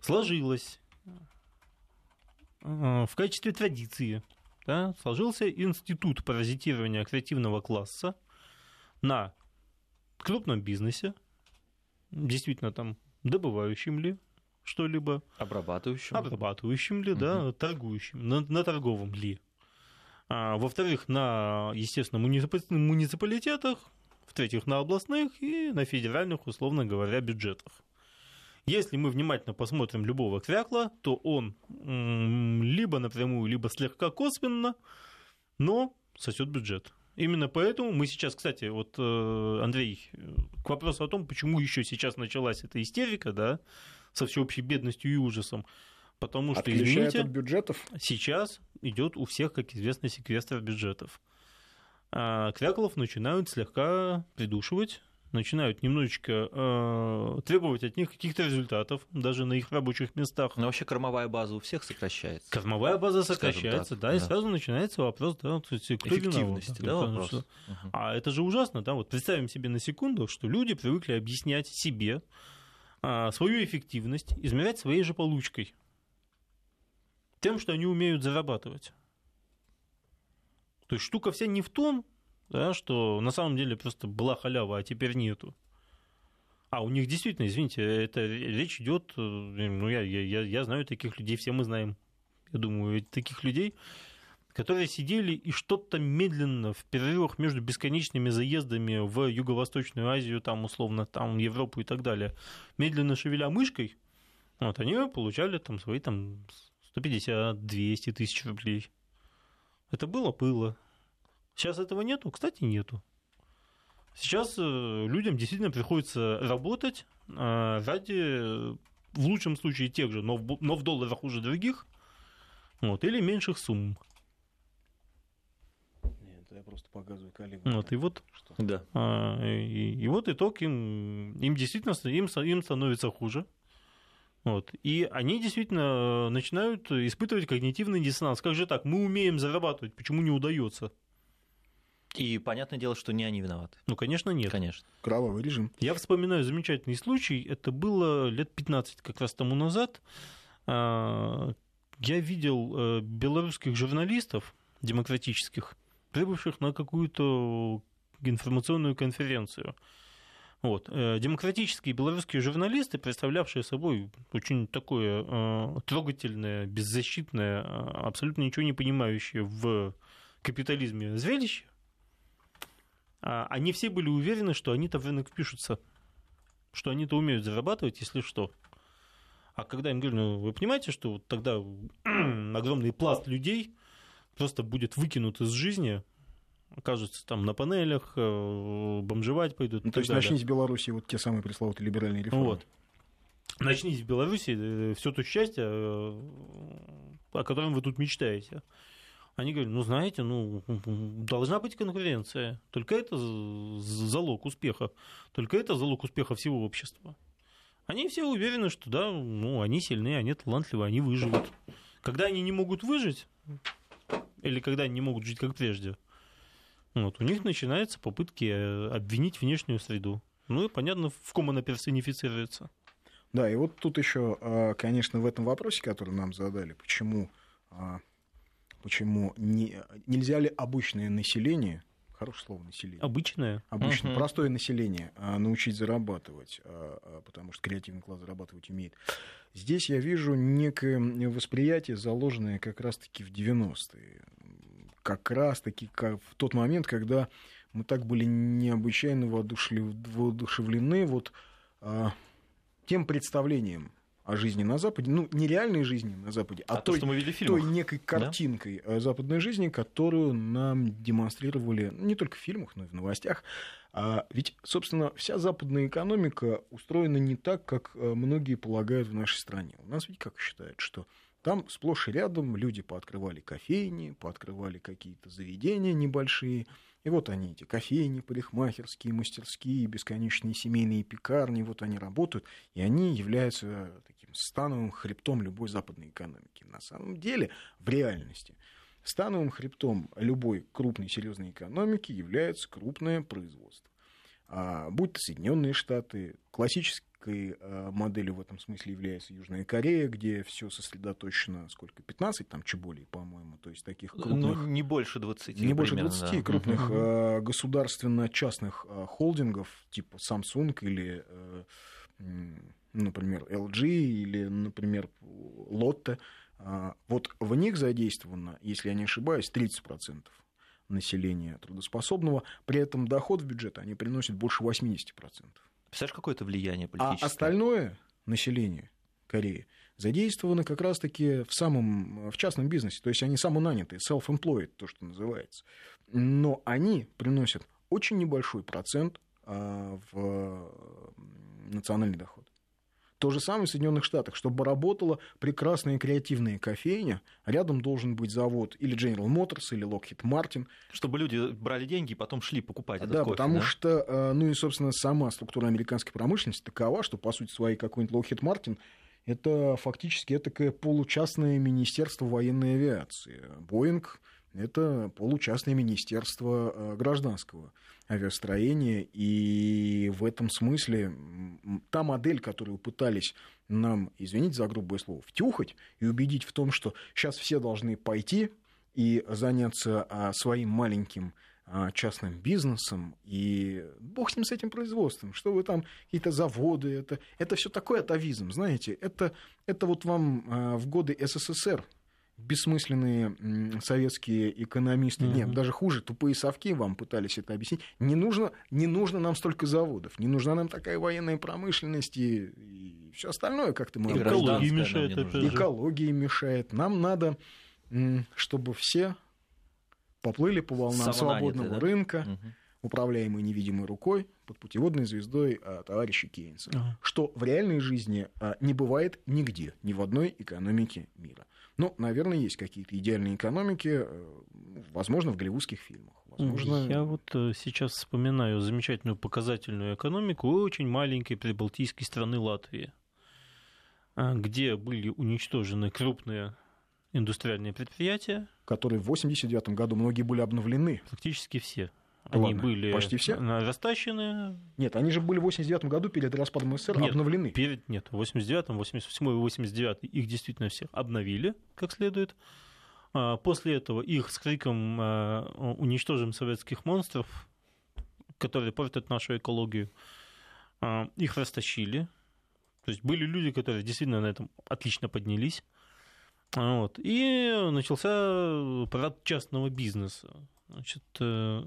сложилось в качестве традиции, да, сложился институт паразитирования креативного класса на крупном бизнесе, действительно там добывающим ли что-либо. Обрабатывающим. Обрабатывающим ли, угу. да, торгующим, на, на торговом ли. А, во-вторых, на, естественно, муниципалитетах, в-третьих, на областных и на федеральных, условно говоря, бюджетах. Если мы внимательно посмотрим любого крякла, то он либо напрямую, либо слегка косвенно, но сосет бюджет. Именно поэтому мы сейчас, кстати, вот э, Андрей, к вопросу о том, почему еще сейчас началась эта истерика, да, со всеобщей бедностью и ужасом. Потому что, извините, от бюджетов? сейчас идет у всех, как известно, секвестр бюджетов. А кряколов начинают слегка придушивать, начинают немножечко э, требовать от них каких-то результатов, даже на их рабочих местах. Но вообще кормовая база у всех сокращается. Кормовая база сокращается, да, да, и сразу начинается вопрос, да, то есть, кто Эффективности, да, вопрос. Что... Угу. А это же ужасно, да, вот представим себе на секунду, что люди привыкли объяснять себе, свою эффективность измерять своей же получкой. Тем, что они умеют зарабатывать. То есть штука вся не в том, да, что на самом деле просто была халява, а теперь нету. А у них действительно, извините, это речь идет, э, ну я, я, я знаю таких людей, все мы знаем, я думаю, таких людей, которые сидели и что-то медленно в перерывах между бесконечными заездами в Юго-Восточную Азию, там условно, там Европу и так далее, медленно шевеля мышкой, вот, они получали там свои там 150-200 тысяч рублей. Это было, было. Сейчас этого нету? Кстати, нету. Сейчас э, людям действительно приходится работать э, ради, в лучшем случае, тех же, но но в долларах уже других, вот, или меньших сумм я просто показываю коллегам. Вот, и вот, что? да. А, и, и вот итог им, им действительно им, им становится хуже. Вот. И они действительно начинают испытывать когнитивный диссонанс. Как же так? Мы умеем зарабатывать, почему не удается? И понятное дело, что не они виноваты. Ну, конечно, нет. Конечно. Кровавый режим. Я вспоминаю замечательный случай. Это было лет 15 как раз тому назад. А, я видел э, белорусских журналистов демократических, прибывших на какую-то информационную конференцию. Вот. Э, демократические белорусские журналисты, представлявшие собой очень такое э, трогательное, беззащитное, э, абсолютно ничего не понимающее в капитализме зрелище, а, они все были уверены, что они-то в рынок впишутся, что они-то умеют зарабатывать, если что. А когда им говорю, ну, вы понимаете, что вот тогда огромный пласт людей просто будет выкинут из жизни, окажутся там на панелях, э, бомжевать пойдут. Ну, то есть начните в Беларуси вот те самые пресловутые либеральные реформы. Вот. Начните в Беларуси э, все то счастье, э, о котором вы тут мечтаете. Они говорят, ну, знаете, ну, должна быть конкуренция. Только это залог успеха. Только это залог успеха всего общества. Они все уверены, что да, ну, они сильные, они талантливые, они выживут. Когда они не могут выжить, или когда они не могут жить как прежде, вот, у них начинаются попытки э, обвинить внешнюю среду. Ну и понятно, в ком она персонифицируется. Да, и вот тут еще, а, конечно, в этом вопросе, который нам задали, почему, а, почему не, нельзя ли обычное население, хорошее слово население. Обычное? Обычное, угу. простое население научить зарабатывать, потому что креативный класс зарабатывать умеет. Здесь я вижу некое восприятие, заложенное как раз-таки в 90-е как раз-таки как в тот момент, когда мы так были необычайно воодушевлены вот а, тем представлением о жизни на Западе, ну, не реальной жизни на Западе, а, а той, то, что мы видели в той некой картинкой да? западной жизни, которую нам демонстрировали не только в фильмах, но и в новостях. А ведь, собственно, вся западная экономика устроена не так, как э, многие полагают в нашей стране. У нас ведь как считают, что там сплошь и рядом люди пооткрывали кофейни, пооткрывали какие-то заведения небольшие. И вот они, эти кофейни, парикмахерские, мастерские, бесконечные семейные пекарни, вот они работают, и они являются таким становым хребтом любой западной экономики. На самом деле, в реальности, становым хребтом любой крупной серьезной экономики является крупное производство. А, будь то Соединенные Штаты, классической а, моделью в этом смысле является Южная Корея, где все сосредоточено, сколько, 15 там чеболей, по-моему, то есть таких ну, крупных... Ну, не больше 20. Не больше 20 да. крупных uh государственно-частных холдингов, типа Samsung или, э, например, LG или, например, Lotte. Вот в них задействовано, если я не ошибаюсь, 30% населения трудоспособного, при этом доход в бюджет они приносят больше 80%. Представляешь, какое это влияние а политическое? А остальное население Кореи задействовано как раз-таки в, самом, в частном бизнесе, то есть они самонанятые, self-employed, то, что называется. Но они приносят очень небольшой процент а, в национальный доход. То же самое в Соединенных Штатах. Чтобы работала прекрасная креативная кофейня, рядом должен быть завод или General Motors, или Lockheed Martin. Чтобы люди брали деньги и потом шли покупать этот да, кофе. Потому да, потому что, э, ну и, собственно, сама структура американской промышленности такова, что, по сути своей, какой-нибудь Lockheed Martin это фактически такое получастное министерство военной авиации. Боинг – это получастное министерство э, гражданского авиастроения, и в этом смысле та модель, которую пытались нам, извините за грубое слово, втюхать и убедить в том, что сейчас все должны пойти и заняться а, своим маленьким а, частным бизнесом, и бог с ним с этим производством, что вы там, какие-то заводы, это, это все такой атовизм, знаете, это, это вот вам а, в годы СССР бессмысленные советские экономисты, mm-hmm. нет, даже хуже, тупые совки вам пытались это объяснить. Не нужно, не нужно нам столько заводов, не нужна нам такая военная промышленность и, и все остальное как-то мы... Экология мешает. Экология мешает. Нам надо, чтобы все поплыли по волнам свободного да? рынка, угу. управляемой невидимой рукой под путеводной звездой а, товарища Кейнса. Ага. Что в реальной жизни а, не бывает нигде, ни в одной экономике мира. Ну, наверное, есть какие-то идеальные экономики, э, возможно, в голливудских фильмах. Возможно... Я вот э, сейчас вспоминаю замечательную показательную экономику очень маленькой прибалтийской страны Латвии, где были уничтожены крупные индустриальные предприятия. Которые в 1989 году многие были обновлены. Практически все. Они Ладно, были почти все? растащены. Нет, они же были в 89 году перед распадом СССР нет, обновлены. Перед, нет, в 89 88 и 89 их действительно всех обновили как следует. А, после этого их с криком а, «Уничтожим советских монстров», которые портят нашу экологию, а, их растащили. То есть были люди, которые действительно на этом отлично поднялись. Вот. И начался парад частного бизнеса. Значит, э,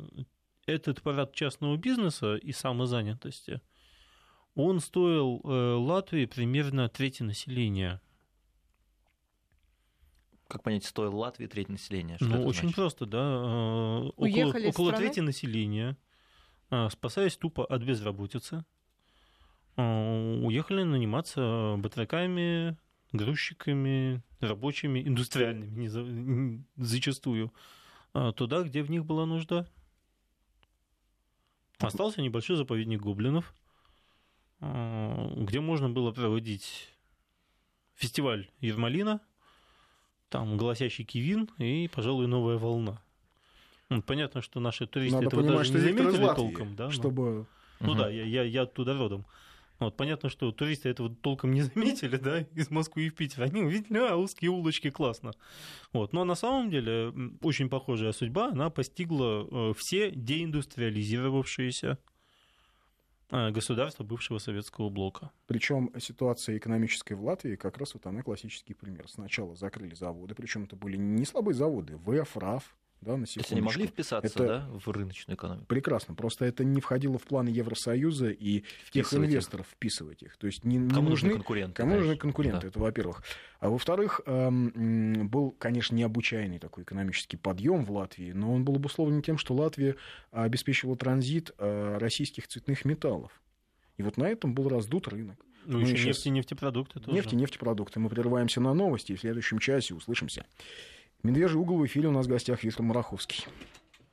этот парад частного бизнеса и самозанятости, он стоил э, Латвии примерно треть населения. Как понять, стоил Латвии треть населения? Что ну, очень значит? просто, да. Э, Уехали около, около трети населения, э, спасаясь тупо от безработицы, уехали наниматься батраками, грузчиками, рабочими, индустриальными зачастую, туда, где в них была нужда. Остался небольшой заповедник гоблинов, а, где можно было проводить фестиваль Ермолина, там голосящий Кивин и, пожалуй, новая волна. Ну, понятно, что наши туристы Надо этого понимать, даже не заметили толком, да? Чтобы... Ну угу. да, я, я, я оттуда родом. Вот, понятно, что туристы этого толком не заметили, да, из Москвы и в Питер. Они увидели, а, узкие улочки, классно. Вот. Но на самом деле очень похожая судьба, она постигла э, все деиндустриализировавшиеся э, государства бывшего советского блока. Причем ситуация экономическая в Латвии как раз вот она классический пример. Сначала закрыли заводы, причем это были не слабые заводы, ВФ, РАФ, да, на То есть они могли вписаться это да, в рыночную экономику? Прекрасно. Просто это не входило в планы Евросоюза и тех инвесторов их. вписывать их. То есть не, кому не нужны конкуренты. Кому нужны конкуренты, да. это во-первых. А во-вторых, эм, был, конечно, необычайный такой экономический подъем в Латвии, но он был обусловлен тем, что Латвия обеспечивала транзит э, российских цветных металлов. И вот на этом был раздут рынок. Ну, еще нефть и нефтепродукты тоже. Нефть и нефтепродукты. Мы прерываемся на новости, и в следующем часе услышимся. Медвежий угол в эфире у нас в гостях Виктор Мараховский.